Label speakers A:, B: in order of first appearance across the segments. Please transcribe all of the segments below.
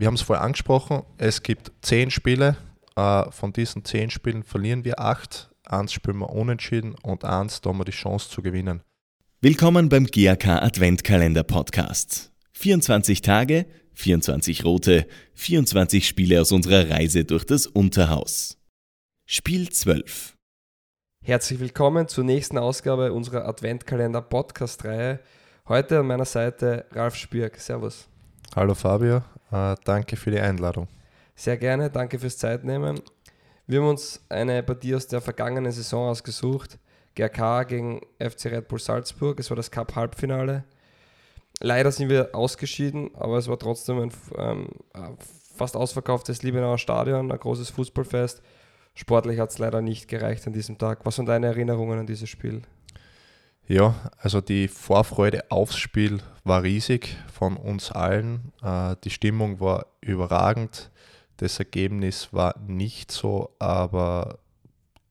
A: wir haben es vorher angesprochen, es gibt zehn Spiele. Äh, von diesen zehn Spielen verlieren wir acht. Eins spielen wir unentschieden und eins, da haben wir die Chance zu gewinnen.
B: Willkommen beim GAK Adventkalender Podcast. 24 Tage, 24 rote, 24 Spiele aus unserer Reise durch das Unterhaus. Spiel 12.
C: Herzlich willkommen zur nächsten Ausgabe unserer Adventkalender Podcast-Reihe. Heute an meiner Seite Ralf Spürk. Servus.
A: Hallo Fabio, äh, danke für die Einladung.
C: Sehr gerne, danke fürs Zeitnehmen. Wir haben uns eine Partie aus der vergangenen Saison ausgesucht. GRK gegen FC Red Bull Salzburg. Es war das Cup-Halbfinale. Leider sind wir ausgeschieden, aber es war trotzdem ein ähm, fast ausverkauftes Liebenauer Stadion, ein großes Fußballfest. Sportlich hat es leider nicht gereicht an diesem Tag. Was sind deine Erinnerungen an dieses Spiel?
A: Ja, also die Vorfreude aufs Spiel war riesig von uns allen. Äh, die Stimmung war überragend. Das Ergebnis war nicht so, aber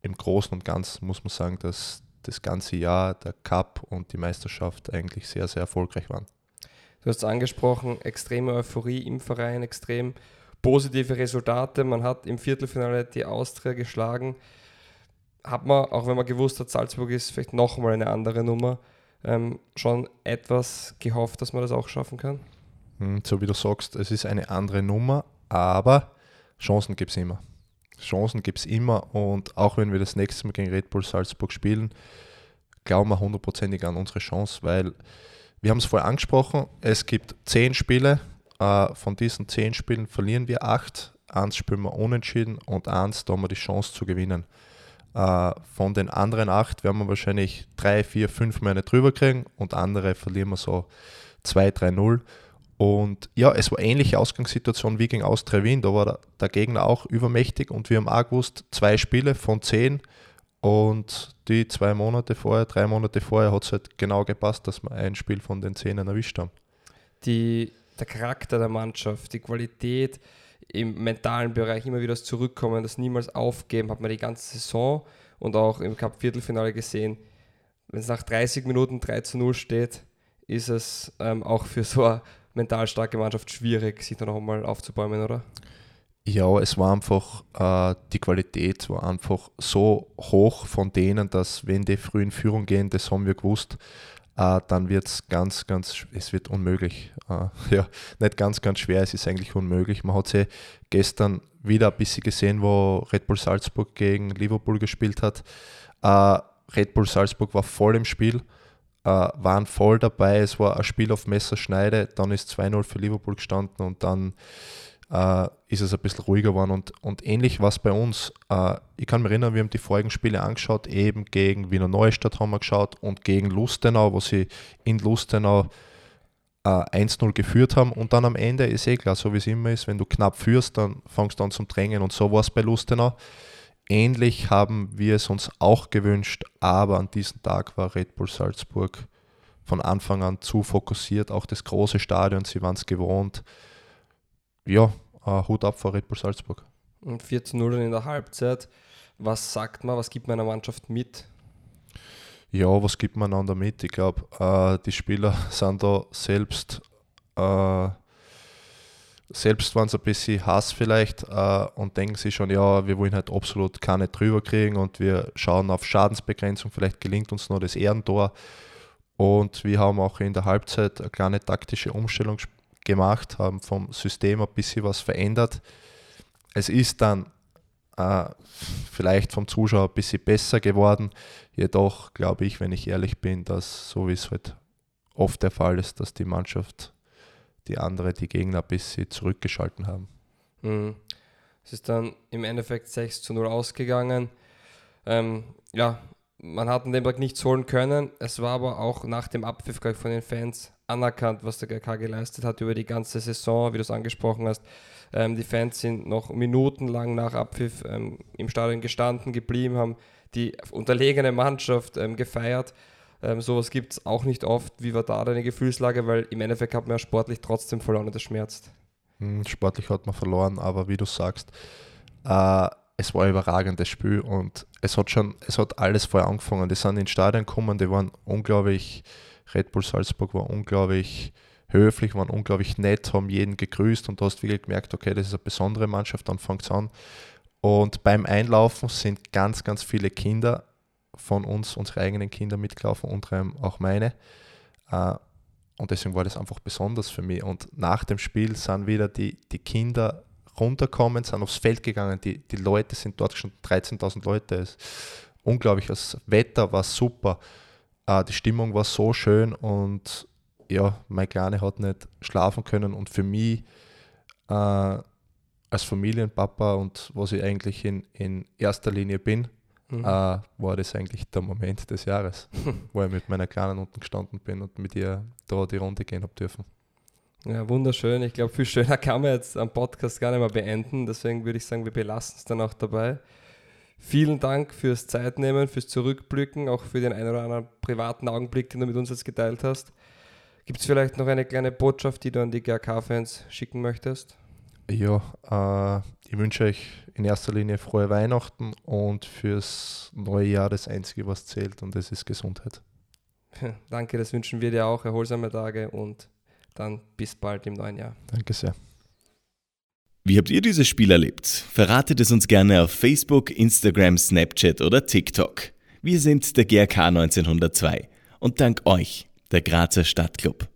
A: im Großen und Ganzen muss man sagen, dass das ganze Jahr der Cup und die Meisterschaft eigentlich sehr, sehr erfolgreich waren.
C: Du hast es angesprochen, extreme Euphorie im Verein, extrem positive Resultate. Man hat im Viertelfinale die Austria geschlagen hat man, auch wenn man gewusst hat, Salzburg ist vielleicht nochmal eine andere Nummer, ähm, schon etwas gehofft, dass man das auch schaffen kann?
A: Hm, so wie du sagst, es ist eine andere Nummer, aber Chancen gibt es immer. Chancen gibt es immer und auch wenn wir das nächste Mal gegen Red Bull Salzburg spielen, glauben wir hundertprozentig an unsere Chance, weil wir haben es vorher angesprochen, es gibt zehn Spiele, äh, von diesen zehn Spielen verlieren wir acht, eins spielen wir unentschieden und eins, da haben wir die Chance zu gewinnen. Äh, von den anderen acht werden wir wahrscheinlich drei, vier, fünf Mal nicht drüber kriegen und andere verlieren wir so 2-3-0. Und ja, es war ähnliche Ausgangssituation wie gegen Austria Wien. Da war der, Gegner auch übermächtig und wir haben auch gewusst, zwei Spiele von zehn. Und die zwei Monate vorher, drei Monate vorher hat es halt genau gepasst, dass wir ein Spiel von den zehn erwischt haben.
C: Die, der Charakter der Mannschaft, die Qualität, im mentalen Bereich immer wieder das Zurückkommen, das niemals aufgeben, hat man die ganze Saison und auch im Cup-Viertelfinale gesehen. Wenn es nach 30 Minuten 3 zu 0 steht, ist es ähm, auch für so eine mental starke Mannschaft schwierig, sich da noch einmal aufzubäumen, oder?
A: Ja, es war einfach, äh, die Qualität war einfach so hoch von denen, dass wenn die früh in Führung gehen, das haben wir gewusst, äh, dann wird es ganz, ganz, es wird unmöglich. Äh, ja, nicht ganz, ganz schwer, es ist eigentlich unmöglich. Man hat sie gestern wieder ein bisschen gesehen, wo Red Bull Salzburg gegen Liverpool gespielt hat. Äh, Red Bull Salzburg war voll im Spiel, waren voll dabei. Es war ein Spiel auf Messerschneide, dann ist 2-0 für Liverpool gestanden und dann äh, ist es ein bisschen ruhiger geworden. Und, und ähnlich war es bei uns. Äh, ich kann mich erinnern, wir haben die vorigen Spiele angeschaut, eben gegen Wiener Neustadt haben wir geschaut und gegen Lustenau, wo sie in Lustenau äh, 1-0 geführt haben. Und dann am Ende ist eh klar, so wie es immer ist, wenn du knapp führst, dann fangst du an zum Drängen. Und so war es bei Lustenau. Ähnlich haben wir es uns auch gewünscht, aber an diesem Tag war Red Bull Salzburg von Anfang an zu fokussiert, auch das große Stadion, sie waren es gewohnt ja, uh, Hut ab vor Red Bull Salzburg.
C: Und 4 zu 0 in der Halbzeit. Was sagt man, was gibt man einer Mannschaft mit?
A: Ja, was gibt man einander mit? Ich glaube, uh, die Spieler sind da selbst, uh, selbst waren es ein bisschen Hass vielleicht und denken sich schon, ja, wir wollen halt absolut keine drüber kriegen und wir schauen auf Schadensbegrenzung, vielleicht gelingt uns noch das Ehrentor. Und wir haben auch in der Halbzeit eine kleine taktische Umstellung gemacht, haben vom System ein bisschen was verändert. Es ist dann äh, vielleicht vom Zuschauer ein bisschen besser geworden. Jedoch glaube ich, wenn ich ehrlich bin, dass so wie es halt oft der Fall ist, dass die Mannschaft, die andere, die Gegner ein bisschen zurückgeschalten haben.
C: Mhm. Es ist dann im Endeffekt 6 zu 0 ausgegangen. Ähm, ja, man hat an dem Tag nichts holen können. Es war aber auch nach dem Abpfiff von den Fans anerkannt, was der GK geleistet hat über die ganze Saison, wie du es angesprochen hast. Ähm, die Fans sind noch minutenlang nach Abpfiff ähm, im Stadion gestanden geblieben, haben die unterlegene Mannschaft ähm, gefeiert. Ähm, sowas gibt es auch nicht oft. Wie war da deine Gefühlslage? Weil im Endeffekt hat man ja sportlich trotzdem verloren und das schmerzt.
A: Hm, sportlich hat man verloren, aber wie du sagst, äh, es war ein überragendes Spiel und es hat schon, es hat alles vorher angefangen. Die sind ins Stadion gekommen, die waren unglaublich, Red Bull Salzburg war unglaublich höflich, waren unglaublich nett, haben jeden gegrüßt und du hast wirklich gemerkt, okay, das ist eine besondere Mannschaft, dann fängt es an. Und beim Einlaufen sind ganz, ganz viele Kinder von uns, unsere eigenen Kinder mitgelaufen, unter anderem auch meine. Äh, und deswegen war das einfach besonders für mich. Und nach dem Spiel sind wieder die, die Kinder runtergekommen, sind aufs Feld gegangen. Die, die Leute sind dort schon 13.000 Leute. Es unglaublich. Das Wetter war super. Äh, die Stimmung war so schön und ja, mein Kleine hat nicht schlafen können. Und für mich äh, als Familienpapa und was ich eigentlich in, in erster Linie bin, mhm. äh, war das eigentlich der Moment des Jahres, wo ich mit meiner Kleinen unten gestanden bin und mit ihr da die Runde gehen habe dürfen.
C: Ja, wunderschön. Ich glaube, viel schöner kann man jetzt am Podcast gar nicht mehr beenden. Deswegen würde ich sagen, wir belassen es dann auch dabei. Vielen Dank fürs Zeitnehmen, fürs Zurückblicken, auch für den einen oder anderen privaten Augenblick, den du mit uns jetzt geteilt hast. Gibt es vielleicht noch eine kleine Botschaft, die du an die GRK-Fans schicken möchtest?
A: Ja, äh, ich wünsche euch in erster Linie frohe Weihnachten und fürs neue Jahr das Einzige, was zählt, und das ist Gesundheit.
C: Danke, das wünschen wir dir auch. Erholsame Tage und dann bis bald im neuen Jahr.
A: Danke sehr.
B: Wie habt ihr dieses Spiel erlebt? Verratet es uns gerne auf Facebook, Instagram, Snapchat oder TikTok. Wir sind der GRK 1902 und dank euch, der Grazer Stadtclub.